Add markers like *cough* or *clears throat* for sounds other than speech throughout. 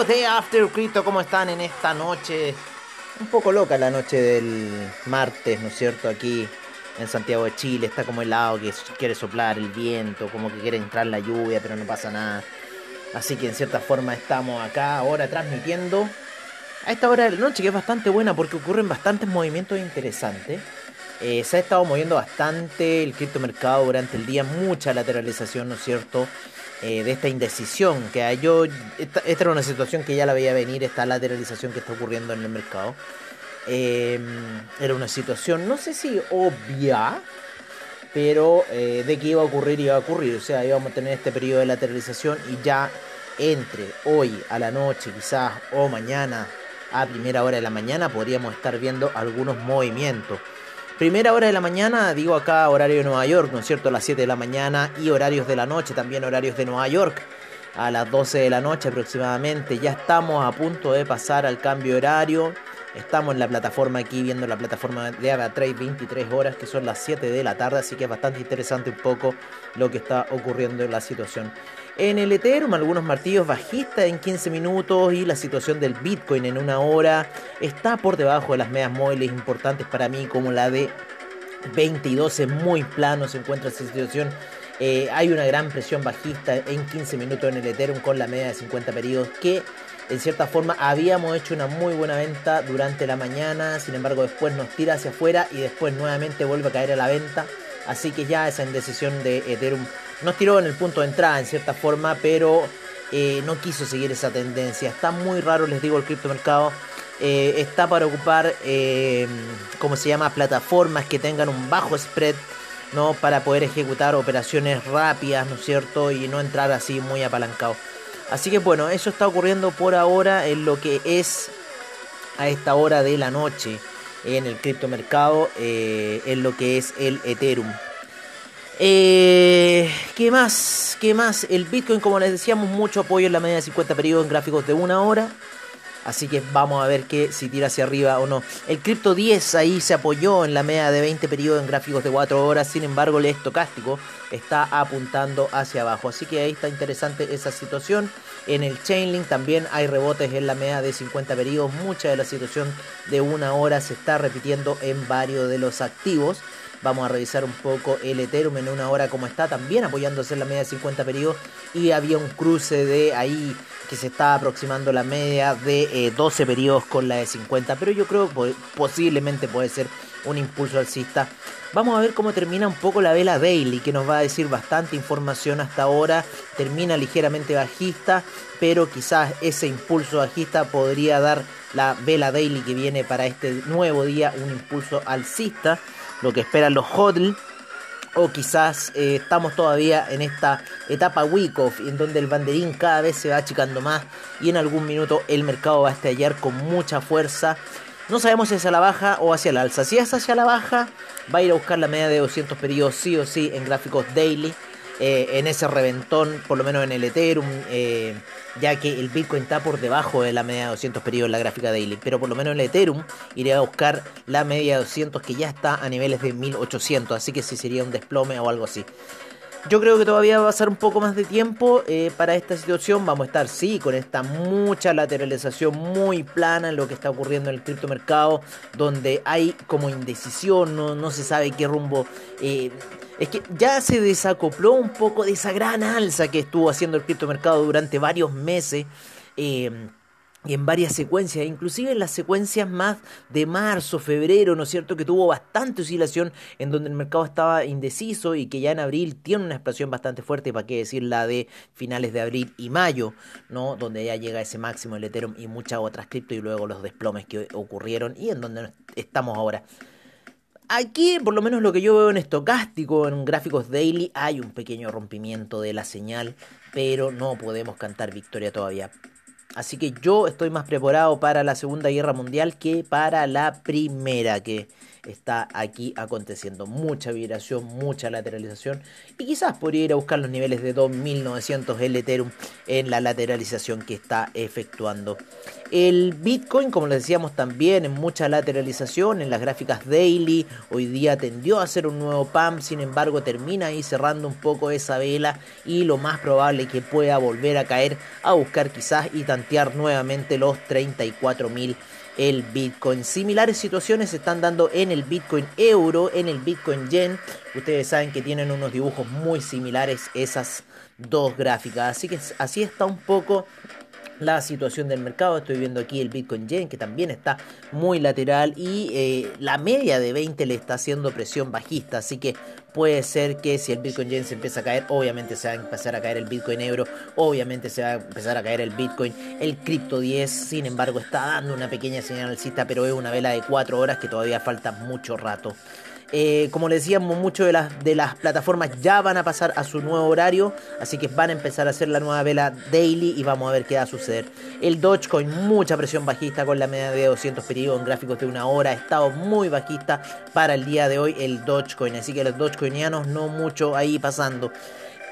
Amigos de After Crypto, ¿cómo están en esta noche? Un poco loca la noche del martes, ¿no es cierto? Aquí en Santiago de Chile está como helado, que quiere soplar el viento, como que quiere entrar la lluvia, pero no pasa nada. Así que en cierta forma estamos acá ahora transmitiendo a esta hora de la noche, que es bastante buena porque ocurren bastantes movimientos interesantes. Eh, se ha estado moviendo bastante el criptomercado durante el día, mucha lateralización, ¿no es cierto? Eh, de esta indecisión que hay. Yo, esta, era una situación que ya la veía venir, esta lateralización que está ocurriendo en el mercado. Em, era una situación, no sé si obvia, pero eh, de que iba a ocurrir, iba a ocurrir. O sea, íbamos a tener este periodo de lateralización y ya entre hoy a la noche, quizás, o mañana a primera hora de la mañana, podríamos estar viendo algunos movimientos. Primera hora de la mañana, digo acá horario de Nueva York, ¿no es cierto? A las 7 de la mañana y horarios de la noche, también horarios de Nueva York. A las 12 de la noche aproximadamente. Ya estamos a punto de pasar al cambio horario. Estamos en la plataforma aquí viendo la plataforma de AvaTrade 23 horas, que son las 7 de la tarde, así que es bastante interesante un poco lo que está ocurriendo en la situación. En el Ethereum, algunos martillos bajistas en 15 minutos y la situación del Bitcoin en una hora está por debajo de las medias móviles importantes para mí, como la de 22 muy plano se encuentra esa situación. Eh, hay una gran presión bajista en 15 minutos en el Ethereum con la media de 50 periodos que en cierta forma habíamos hecho una muy buena venta durante la mañana, sin embargo después nos tira hacia afuera y después nuevamente vuelve a caer a la venta. Así que ya esa indecisión de Ethereum nos tiró en el punto de entrada en cierta forma, pero eh, no quiso seguir esa tendencia. Está muy raro, les digo, el criptomercado. Eh, está para ocupar, eh, como se llama, plataformas que tengan un bajo spread, ¿no? Para poder ejecutar operaciones rápidas, ¿no es cierto? Y no entrar así muy apalancado. Así que bueno, eso está ocurriendo por ahora en lo que es a esta hora de la noche en el criptomercado, eh, en lo que es el Ethereum. Eh, ¿Qué más? ¿Qué más? El Bitcoin, como les decíamos, mucho apoyo en la media de 50 periodos en gráficos de una hora. Así que vamos a ver que si tira hacia arriba o no. El Crypto 10 ahí se apoyó en la media de 20 periodos en gráficos de 4 horas. Sin embargo, el estocástico está apuntando hacia abajo. Así que ahí está interesante esa situación. En el Chainlink también hay rebotes en la media de 50 periodos. Mucha de la situación de una hora se está repitiendo en varios de los activos. Vamos a revisar un poco el Ethereum en una hora como está, también apoyándose en la media de 50 periodos. Y había un cruce de ahí que se está aproximando la media de 12 eh, periodos con la de 50. Pero yo creo que posiblemente puede ser un impulso alcista. Vamos a ver cómo termina un poco la vela daily, que nos va a decir bastante información hasta ahora. Termina ligeramente bajista, pero quizás ese impulso bajista podría dar la vela daily que viene para este nuevo día un impulso alcista lo que esperan los HODL. O quizás eh, estamos todavía en esta etapa week-off, en donde el banderín cada vez se va achicando más y en algún minuto el mercado va a estallar con mucha fuerza. No sabemos si es hacia la baja o hacia la alza. Si es hacia la baja, va a ir a buscar la media de 200 periodos sí o sí en gráficos daily. Eh, en ese reventón, por lo menos en el Ethereum, eh, ya que el Bitcoin está por debajo de la media de 200 periodos en la gráfica daily, pero por lo menos en el Ethereum iré a buscar la media de 200 que ya está a niveles de 1800, así que sí sería un desplome o algo así. Yo creo que todavía va a pasar un poco más de tiempo eh, para esta situación. Vamos a estar, sí, con esta mucha lateralización muy plana en lo que está ocurriendo en el criptomercado, donde hay como indecisión, no, no se sabe qué rumbo es que ya se desacopló un poco de esa gran alza que estuvo haciendo el criptomercado durante varios meses. Em, y en varias secuencias, inclusive en las secuencias más de marzo, febrero, ¿no es cierto? Que tuvo bastante oscilación en donde el mercado estaba indeciso y que ya en abril tiene una explosión bastante fuerte, para qué decir la de finales de abril y mayo, ¿no? Donde ya llega ese máximo el Ethereum y muchas otras cripto y luego los desplomes que ocurrieron y en donde estamos ahora. Aquí, por lo menos lo que yo veo en estocástico, en gráficos daily, hay un pequeño rompimiento de la señal, pero no podemos cantar victoria todavía. Así que yo estoy más preparado para la Segunda Guerra Mundial que para la Primera, que está aquí aconteciendo. Mucha vibración, mucha lateralización. Y quizás podría ir a buscar los niveles de 2900 el Ethereum en la lateralización que está efectuando. El Bitcoin, como les decíamos también, en mucha lateralización en las gráficas daily. Hoy día tendió a hacer un nuevo PAM, sin embargo termina ahí cerrando un poco esa vela y lo más probable que pueda volver a caer a buscar quizás y tantear nuevamente los 34.000 el Bitcoin. Similares situaciones se están dando en el Bitcoin euro, en el Bitcoin yen. Ustedes saben que tienen unos dibujos muy similares esas dos gráficas. Así que así está un poco la situación del mercado. Estoy viendo aquí el Bitcoin Yen que también está muy lateral y eh, la media de 20 le está haciendo presión bajista. Así que puede ser que si el Bitcoin Yen se empieza a caer, obviamente se va a empezar a caer el Bitcoin Euro, obviamente se va a empezar a caer el Bitcoin, el Crypto 10, sin embargo está dando una pequeña señal alcista, pero es una vela de 4 horas que todavía falta mucho rato. Eh, como les decíamos, muchas de las, de las plataformas ya van a pasar a su nuevo horario, así que van a empezar a hacer la nueva vela daily y vamos a ver qué va a suceder. El Dogecoin, mucha presión bajista con la media de 200 periodos en gráficos de una hora, estado muy bajista para el día de hoy el Dogecoin, así que los Dogecoinianos no mucho ahí pasando.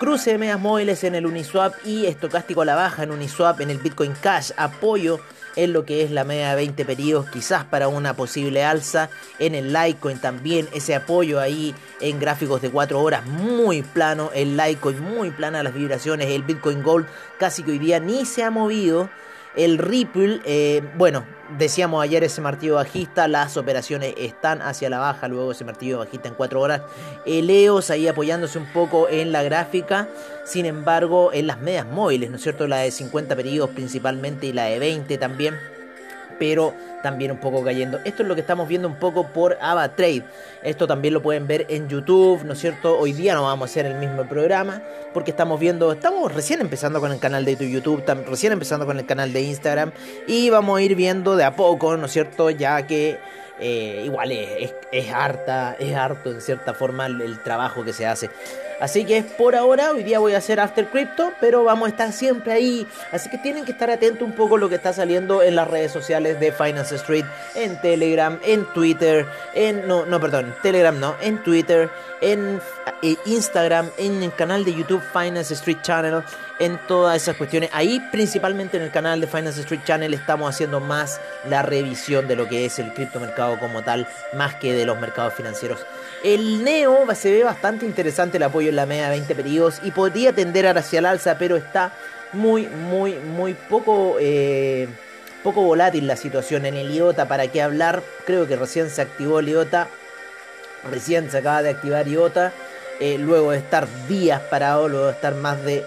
Cruce de medias móviles en el Uniswap y estocástico a la baja en Uniswap en el Bitcoin Cash, apoyo en lo que es la media de 20 periodos, quizás para una posible alza. En el Litecoin también ese apoyo ahí en gráficos de 4 horas muy plano. El Litecoin muy plana las vibraciones. El Bitcoin Gold casi que hoy día ni se ha movido. El Ripple, eh, bueno, decíamos ayer ese martillo bajista, las operaciones están hacia la baja, luego ese martillo bajista en 4 horas. El EOS ahí apoyándose un poco en la gráfica, sin embargo en las medias móviles, ¿no es cierto? La de 50 periodos principalmente y la de 20 también pero también un poco cayendo. Esto es lo que estamos viendo un poco por AvaTrade. Esto también lo pueden ver en YouTube, ¿no es cierto? Hoy día no vamos a hacer el mismo programa porque estamos viendo, estamos recién empezando con el canal de YouTube, recién empezando con el canal de Instagram y vamos a ir viendo de a poco, ¿no es cierto? Ya que eh, igual es, es, harta, es harto en cierta forma el trabajo que se hace. Así que por ahora, hoy día voy a hacer After Crypto, pero vamos a estar siempre ahí. Así que tienen que estar atentos un poco a lo que está saliendo en las redes sociales de Finance Street, en Telegram, en Twitter, en. No, no, perdón, Telegram no, en Twitter, en eh, Instagram, en el canal de YouTube Finance Street Channel, en todas esas cuestiones. Ahí, principalmente en el canal de Finance Street Channel, estamos haciendo más la revisión de lo que es el criptomercado como tal, más que de los mercados financieros. El Neo se ve bastante interesante el apoyo en la media de 20 periodos y podría tender hacia el alza, pero está muy, muy, muy poco, eh, poco volátil la situación en el IOTA. ¿Para qué hablar? Creo que recién se activó el IOTA. Recién se acaba de activar IOTA. Eh, luego de estar días parado, luego de estar más de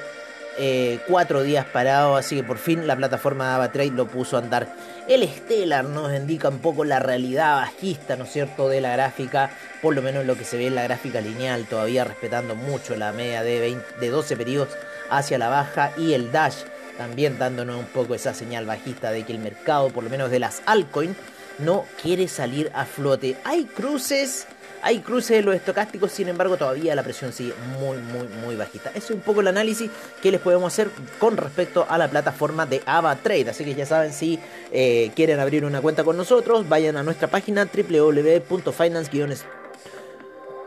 eh, cuatro días parado, así que por fin la plataforma de AvaTrade lo puso a andar. El Stellar nos indica un poco la realidad bajista, ¿no es cierto?, de la gráfica, por lo menos lo que se ve en la gráfica lineal, todavía respetando mucho la media de, de 12 periodos hacia la baja y el Dash también dándonos un poco esa señal bajista de que el mercado, por lo menos de las altcoins, no quiere salir a flote. Hay cruces hay cruces de los estocásticos, sin embargo, todavía la presión sigue muy, muy, muy bajita. Ese es un poco el análisis que les podemos hacer con respecto a la plataforma de AvaTrade. Así que ya saben, si eh, quieren abrir una cuenta con nosotros, vayan a nuestra página www.finance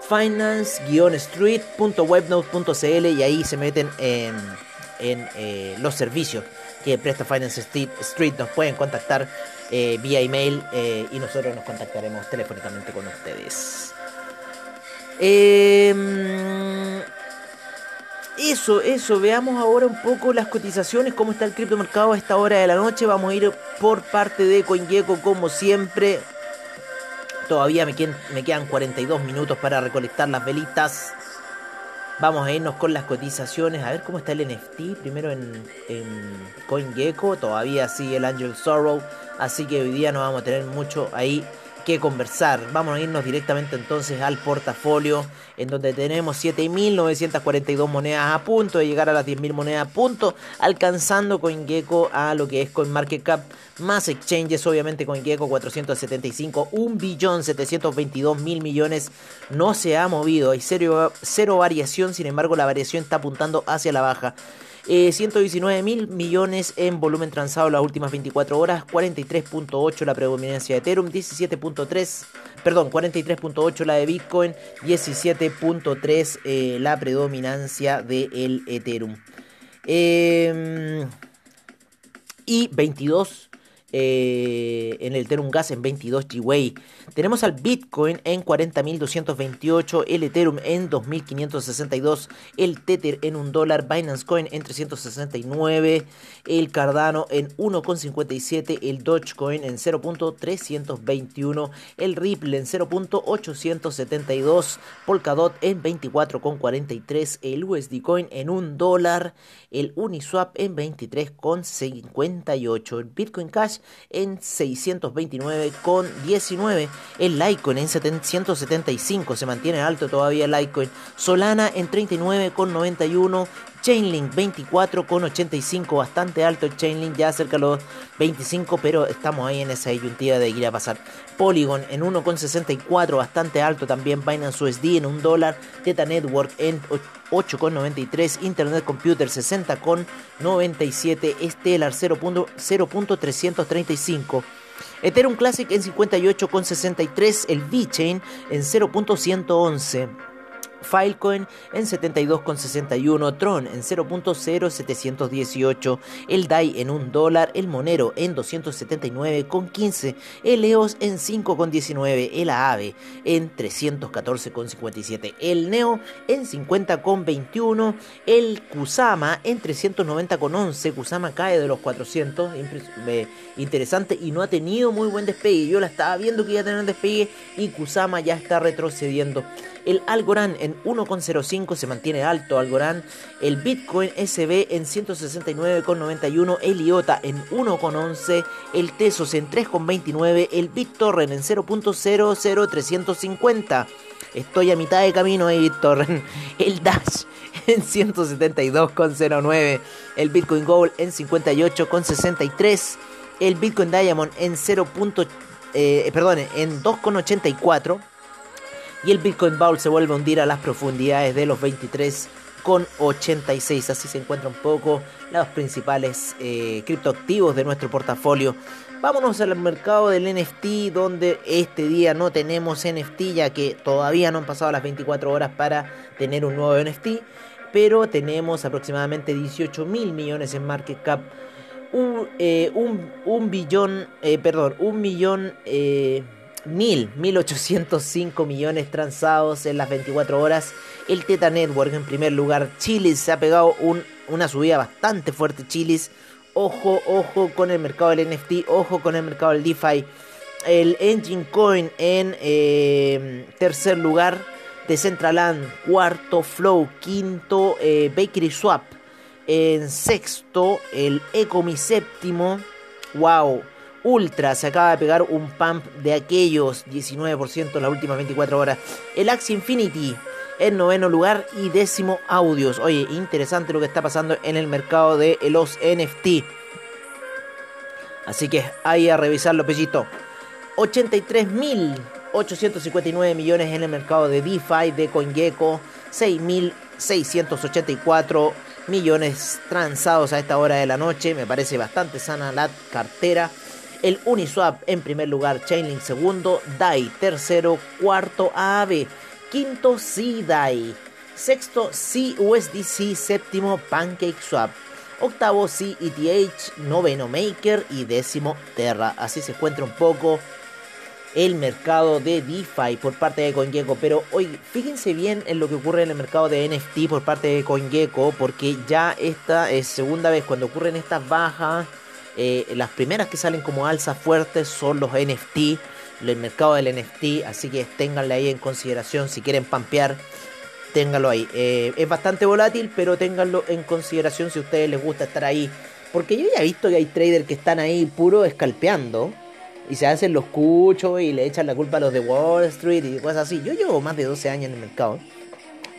finance-street.webnode.cl y ahí se meten en, eh, los servicios que presta Finance Street. Nos pueden contactar eh, vía email y nosotros nos contactaremos telefónicamente con ustedes. Eh, eso, eso, veamos ahora un poco las cotizaciones, cómo está el criptomercado a esta hora de la noche. Vamos a ir por parte de CoinGecko como siempre. Todavía me quedan, me quedan 42 minutos para recolectar las velitas. Vamos a irnos con las cotizaciones, a ver cómo está el NFT. Primero en, en CoinGecko, todavía sigue el Angel Sorrow. Así que hoy día no vamos a tener mucho ahí que conversar. Vamos a irnos directamente entonces al portafolio, en donde tenemos 7.942 monedas a punto de llegar a las 10.000 monedas a punto, alcanzando CoinGecko a lo que es CoinMarketCap, más exchanges, obviamente CoinGecko 475, 1 billón 722 mil millones, no se ha movido, hay cero, cero variación, sin embargo la variación está apuntando hacia la baja. 119 mil millones en volumen transado las últimas 24 horas, 43.8 la predominancia de Ethereum, 17.3, perdón, 43.8 la de Bitcoin, 17.3 la predominancia del Ethereum. Em, y 22 eh, en el Ethereum Gas en 22 GWay. Tenemos al Bitcoin en 40.228, el Ethereum en 2.562, el Tether en 1 dólar, Binance Coin en 369, el Cardano en 1,57, el Dogecoin en 0.321, el Ripple en 0.872, Polkadot en 24,43, el USD Coin en 1 dólar, el Uniswap en 23,58, el Bitcoin Cash en 629,19. El Litecoin en 775 se mantiene alto todavía el Litecoin. Solana en 39,91. Chainlink 24,85, bastante alto Chainlink, ya cerca de los 25, pero estamos ahí en esa disyuntiva de ir a pasar. Polygon en 1,64, bastante alto también. Binance USD en 1 dólar. Teta Network en 8,93. Internet Computer 60,97. Stellar 0.335. Ethereum Classic en 58,63. El VeChain en 0.111. Filecoin en 72,61, Tron en 0.0718, el DAI en 1 dólar, el Monero en 279,15, el EOS en 5,19, el AAVE en 314,57, el NEO en 50,21, el Kusama en 390,11, Kusama cae de los 400, interesante y no ha tenido muy buen despegue, yo la estaba viendo que iba a tener despegue y Kusama ya está retrocediendo. El Algorand en 1,05 se mantiene alto Algorand. El Bitcoin SB en 169,91. El IOTA en 1,11. El Tesos en 3,29. El BitTorrent en 0.00350. Estoy a mitad de camino ahí, BitTorrent. El Dash en 172,09. El Bitcoin Gold en 58,63. El Bitcoin Diamond en 0. Eh, perdón, en 2,84 y el Bitcoin Bowl se vuelve a hundir a las profundidades de los 23,86. Así se encuentran un poco los principales eh, criptoactivos de nuestro portafolio. Vámonos al mercado del NFT, donde este día no tenemos NFT, ya que todavía no han pasado las 24 horas para tener un nuevo NFT, pero tenemos aproximadamente 18 mil millones en market cap. Un, eh, billón, eh, perdón, un millón mil, 1805 millones transados en las 24 horas. El Teta Network en primer lugar. Chilis se ha pegado una subida bastante fuerte. Chilis, ojo, ojo con el mercado del NFT, ojo con el mercado del DeFi. El Engine Coin en eh, tercer lugar. Decentraland, cuarto Flow, quinto eh, Bakery Swap. En sexto, el Ecomi séptimo. Wow, Ultra se acaba de pegar un pump de aquellos 19% en las últimas 24 horas. El Axie Infinity en noveno lugar y décimo Audios. Oye, interesante lo que está pasando en el mercado de los NFT. Así que ahí a revisarlo, pellito. 83.859 millones en el mercado de DeFi de CoinGecko. 6.684 millones transados a esta hora de la noche. Me parece bastante sana la cartera el Uniswap en primer lugar, Chainlink segundo, DAI tercero, cuarto AAV, quinto CDAI, sexto CUSDC, séptimo PancakeSwap, octavo CETH, noveno Maker y décimo Terra. Así se encuentra un poco el mercado de DeFi por parte de CoinGecko. Pero hoy, fíjense bien en lo que ocurre en el mercado de NFT por parte de CoinGecko, porque ya esta es segunda vez cuando ocurren estas bajas eh, las primeras que salen como alza fuertes son los NFT, el mercado del NFT, así que ténganlo ahí en consideración si quieren pampear. Ténganlo ahí. Eh, es bastante volátil, pero ténganlo en consideración si a ustedes les gusta estar ahí. Porque yo ya he visto que hay traders que están ahí puro escalpeando y se hacen los cuchos y le echan la culpa a los de Wall Street y cosas así. Yo llevo más de 12 años en el mercado,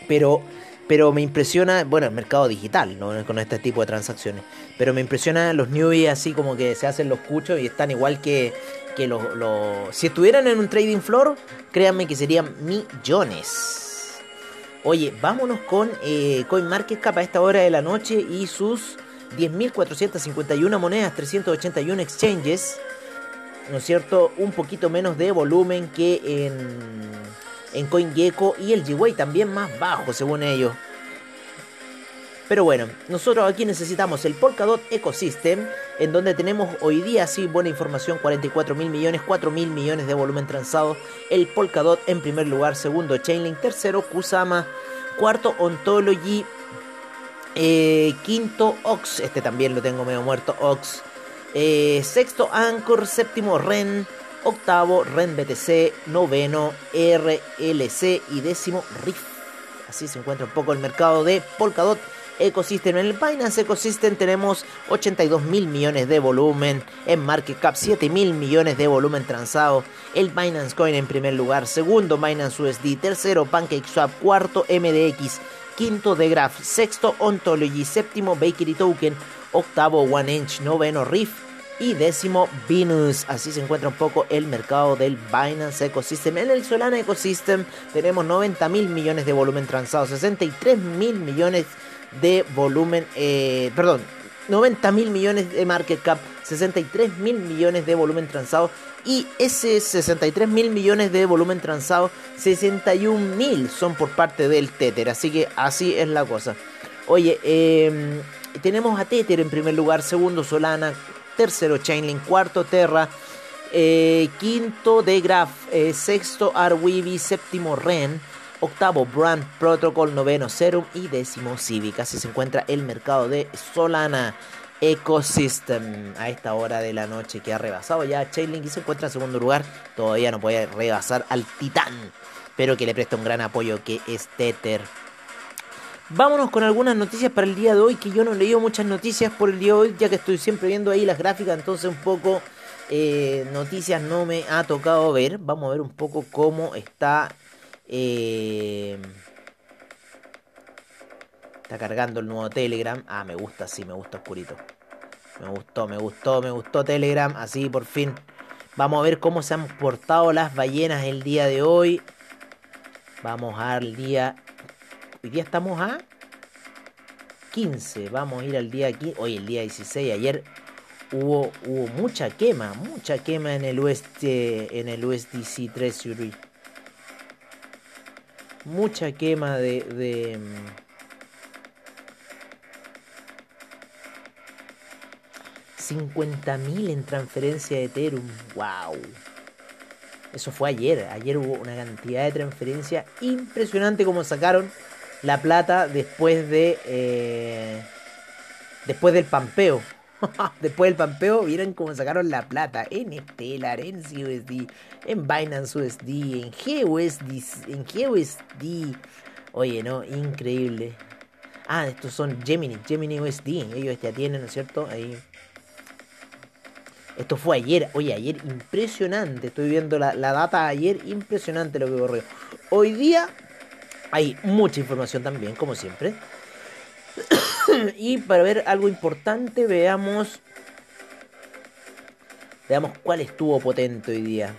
pero pero me impresiona, bueno, el mercado digital, ¿no? Con este tipo de transacciones. Pero me impresiona los newbies así como que se hacen los cuchos y están igual que, que los, Si estuvieran en un trading floor, créanme que serían millones. Oye, vámonos con eh, CoinMarketCap a esta hora de la noche y sus 10.451 monedas, 381 exchanges. ¿No es cierto? Un poquito menos de volumen que en, en CoinGecko y el G-Way también más bajo según ellos. Pero bueno, nosotros aquí necesitamos el Polkadot Ecosystem, en donde tenemos hoy día sí buena información, 44 mil millones, 4 mil millones de volumen transado. El Polkadot en primer lugar, segundo Chainlink, tercero Kusama, cuarto Ontology, eh, quinto Ox, este también lo tengo medio muerto, Ox. Eh, sexto Anchor, séptimo Ren, octavo Ren BTC, noveno RLC y décimo Riff. Así se encuentra un poco el mercado de Polkadot Ecosystem. En el Binance Ecosystem tenemos 82 mil millones de volumen. En Market Cap 7 mil millones de volumen transado. El Binance Coin en primer lugar. Segundo Binance USD. Tercero PancakeSwap. Cuarto MDX. Quinto The Graph. Sexto Ontology. Séptimo Bakery Token. Octavo One Inch. Noveno Riff y décimo Venus. Así se encuentra un poco el mercado del Binance Ecosystem. En el Solana Ecosystem tenemos 90 mil millones de volumen transado, 63 mil millones de volumen, eh, perdón, 90 mil millones de market cap, 63 mil millones de volumen transado y ese 63 mil millones de volumen transado, 61 mil son por parte del Tether, así que así es la cosa. Oye, em, tenemos a Tether en primer lugar, segundo Solana, tercero Chainlink, cuarto Terra, eh, quinto Degraph, eh, sexto Arweavy, séptimo Ren octavo Brand Protocol, noveno Serum y décimo Civic. Así se encuentra el mercado de Solana Ecosystem a esta hora de la noche que ha rebasado ya Chainlink y se encuentra en segundo lugar. Todavía no puede rebasar al Titán, pero que le presta un gran apoyo que es Tether. Vámonos con algunas noticias para el día de hoy, que yo no he leído muchas noticias por el día de hoy, ya que estoy siempre viendo ahí las gráficas, entonces un poco eh, noticias no me ha tocado ver. Vamos a ver un poco cómo está eh, está cargando el nuevo Telegram. Ah, me gusta, sí, me gusta oscurito. Me gustó, me gustó, me gustó Telegram. Así por fin. Vamos a ver cómo se han portado las ballenas el día de hoy. Vamos al día. Hoy día estamos a 15. Vamos a ir al día aquí. Hoy el día 16. Ayer hubo, hubo mucha quema. Mucha quema en el oeste. En el USDC Treasury mucha quema de, de mil en transferencia de Ethereum. ¡Wow! Eso fue ayer. Ayer hubo una cantidad de transferencia impresionante como sacaron la plata después de. Eh, después del pampeo. *laughs* Después del pampeo, vieron cómo sacaron la plata en Stellar, en CUSD, en Binance USD, en GUSD, en GUSD. Oye, no, increíble. Ah, estos son Gemini, Gemini USD. Ellos ya tienen, ¿no es cierto? Ahí. Esto fue ayer, oye, ayer impresionante. Estoy viendo la, la data ayer, impresionante lo que ocurrió. Hoy día hay mucha información también, como siempre. *coughs* y para ver algo importante, veamos. Veamos cuál estuvo potente hoy día.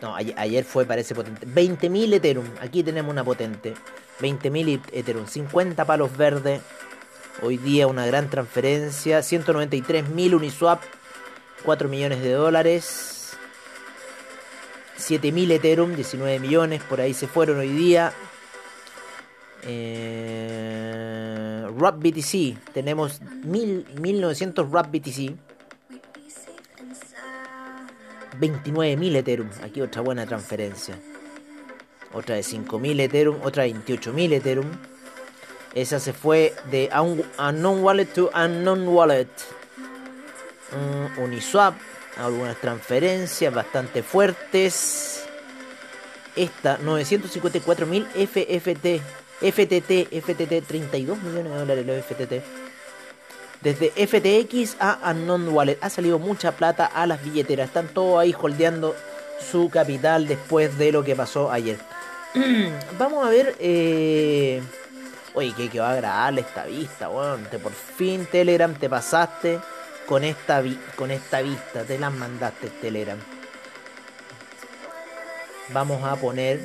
No, ayer, fue, parece potente. 20.000 Ethereum. Aquí tenemos una potente. 20.000 Ethereum. 50 palos verdes. Hoy día una gran transferencia. 193.000 Uniswap. 4 millones de dólares. 7.000 Ethereum. 19 millones. Por ahí se fueron hoy día. Eh, BTC, tenemos 1900 RAP BTC. 29.000 Ethereum, aquí otra buena transferencia. Otra de 5.000 Ethereum, otra de 28.000 Ethereum. Esa se fue de Unknown Wallet to Unknown Wallet. Uniswap, algunas transferencias bastante fuertes. Esta, 954.000 FFT. FTT, FTT, 32 millones de dólares los FTT. Desde FTX a Unknown Wallet ha salido mucha plata a las billeteras. Están todos ahí holdeando su capital después de lo que pasó ayer. *clears throat* Vamos a ver. Eh... Oye, que, va a agradable esta vista, bueno, por fin Telegram te pasaste con esta, con esta vista. Te las mandaste Telegram. Vamos a poner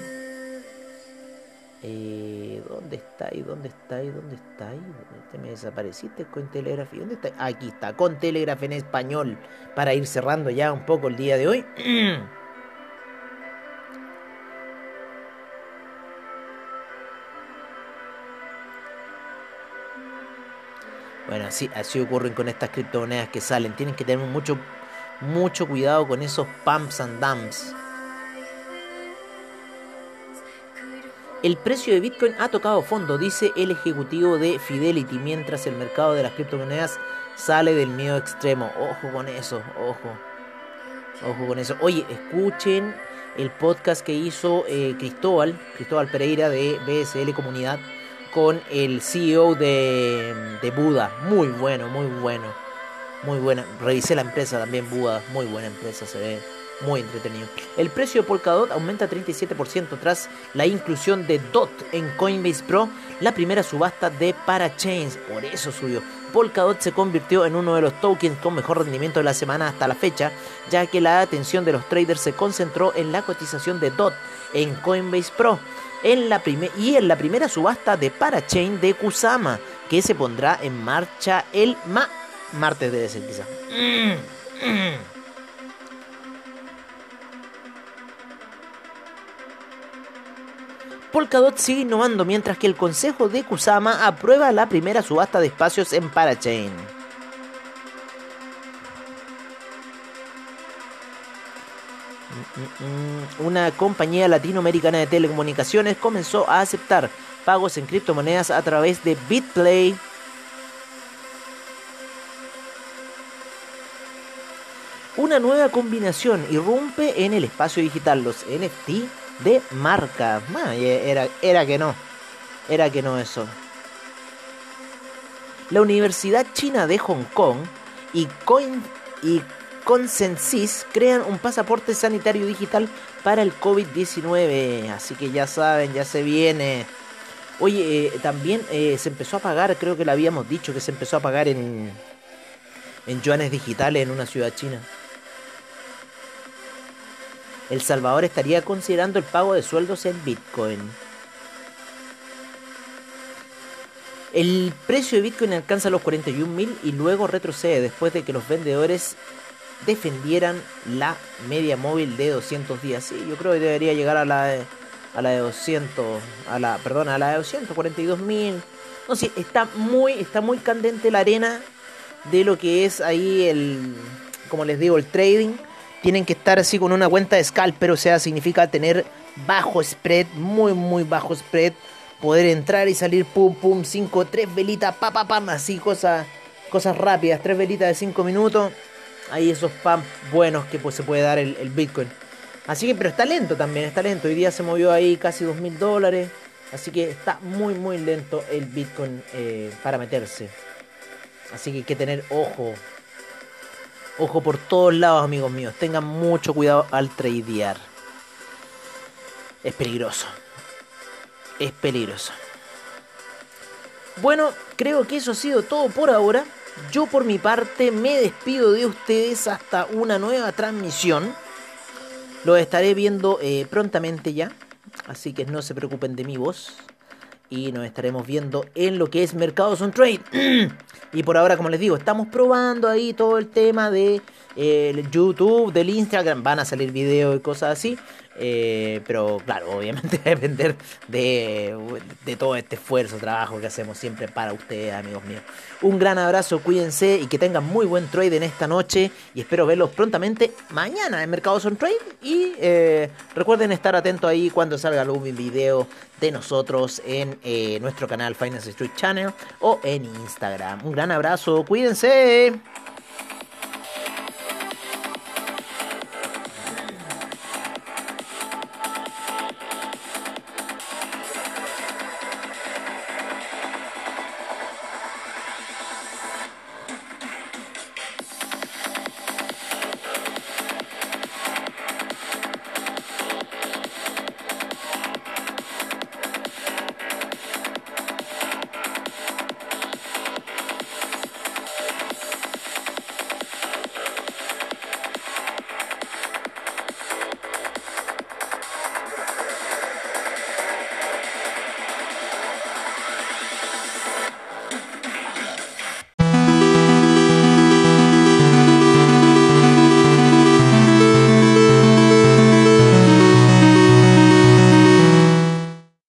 Eh, ¿Dónde está ahí? ¿Dónde está ahí? ¿Dónde está ahí? Te me desapareciste con Telegraph. ¿Dónde está? Aquí está, con Telegraph en español. Para ir cerrando ya un poco el día de hoy. *clears throat* Bueno, así, así ocurren con estas criptomonedas que salen. Tienen que tener mucho, mucho cuidado con esos pumps and dumps. El precio de Bitcoin ha tocado fondo, dice el ejecutivo de Fidelity, mientras el mercado de las criptomonedas sale del miedo extremo. Ojo con eso, ojo. Ojo con eso. Oye, escuchen el podcast que hizo eh, Cristóbal, Cristóbal Pereira de BSL Comunidad, con el CEO de, de Buda. Muy bueno, muy bueno. Muy buena. Revisé la empresa también, Buda. Muy buena empresa, se ve muy entretenido. El precio de Polkadot aumenta 37% tras la inclusión de DOT en Coinbase Pro, la primera subasta de Parachains. Por eso subió. Polkadot se convirtió en uno de los tokens con mejor rendimiento de la semana hasta la fecha, ya que la atención de los traders se concentró en la cotización de DOT en Coinbase Pro en la y en la primera subasta de Parachain de Kusama, que se pondrá en marcha el ma martes de ser quizá. Polkadot sigue innovando mientras que el Consejo de Kusama aprueba la primera subasta de espacios en Parachain. Una compañía latinoamericana de telecomunicaciones comenzó a aceptar pagos en criptomonedas a través de BitPlay. Una nueva combinación irrumpe en el espacio digital, los NFT de marca. era, era que no. Era que no eso. La Universidad China de Hong Kong y, Coin, y Consensys crean un pasaporte sanitario digital para el COVID-19. Así que ya saben, ya se viene. Oye, eh, también eh, se empezó a pagar, creo que lo habíamos dicho, que se empezó a pagar en, en yuanes digitales en una ciudad china. El Salvador estaría considerando el pago de sueldos en Bitcoin. El precio de Bitcoin alcanza los 41.000 y luego retrocede después de que los vendedores defendieran la media móvil de 200 días. Sí, yo creo que debería llegar a la de, a la de 200, a la, perdón, a la de 242.000. No sé, está muy, está muy candente la arena de lo que es ahí el, como les digo, el trading tienen que estar así con una cuenta de scalper, o sea, significa tener bajo spread, muy, muy bajo spread, poder entrar y salir pum, pum, 5, 3 velitas, pa, pa, pam, así, cosas, cosas rápidas, 3 velitas de 5 minutos, ahí esos pam buenos que pues, se puede dar el, Bitcoin. Así que, pero está lento también, está lento, hoy día se movió ahí casi 2 mil dólares, así que está muy, muy lento el Bitcoin eh, para meterse. Así que hay que tener ojo Ojo por todos lados, amigos míos. Tengan mucho cuidado al tradear. Es peligroso. Es peligroso. Bueno, creo que eso ha sido todo por ahora. Yo por mi parte me despido de ustedes hasta una nueva transmisión. Lo estaré viendo eh, prontamente ya. Así que no se preocupen de mi voz y nos estaremos viendo en lo que es Mercados on Trade. *clears throat* y por ahora, como les digo, estamos probando ahí todo el tema de eh, YouTube, del Instagram, van a salir videos y cosas así. Eh, pero claro, obviamente *laughs* va a depender de, de, todo este esfuerzo, trabajo que hacemos siempre para ustedes, amigos míos. Un gran abrazo, cuídense y que tengan muy buen trade en esta noche. Y espero verlos prontamente mañana en Mercados on Trade. Y eh, recuerden estar atentos ahí cuando salga algún video de nosotros en eh, nuestro canal Finance Street Channel o en Instagram. Un gran abrazo, cuídense.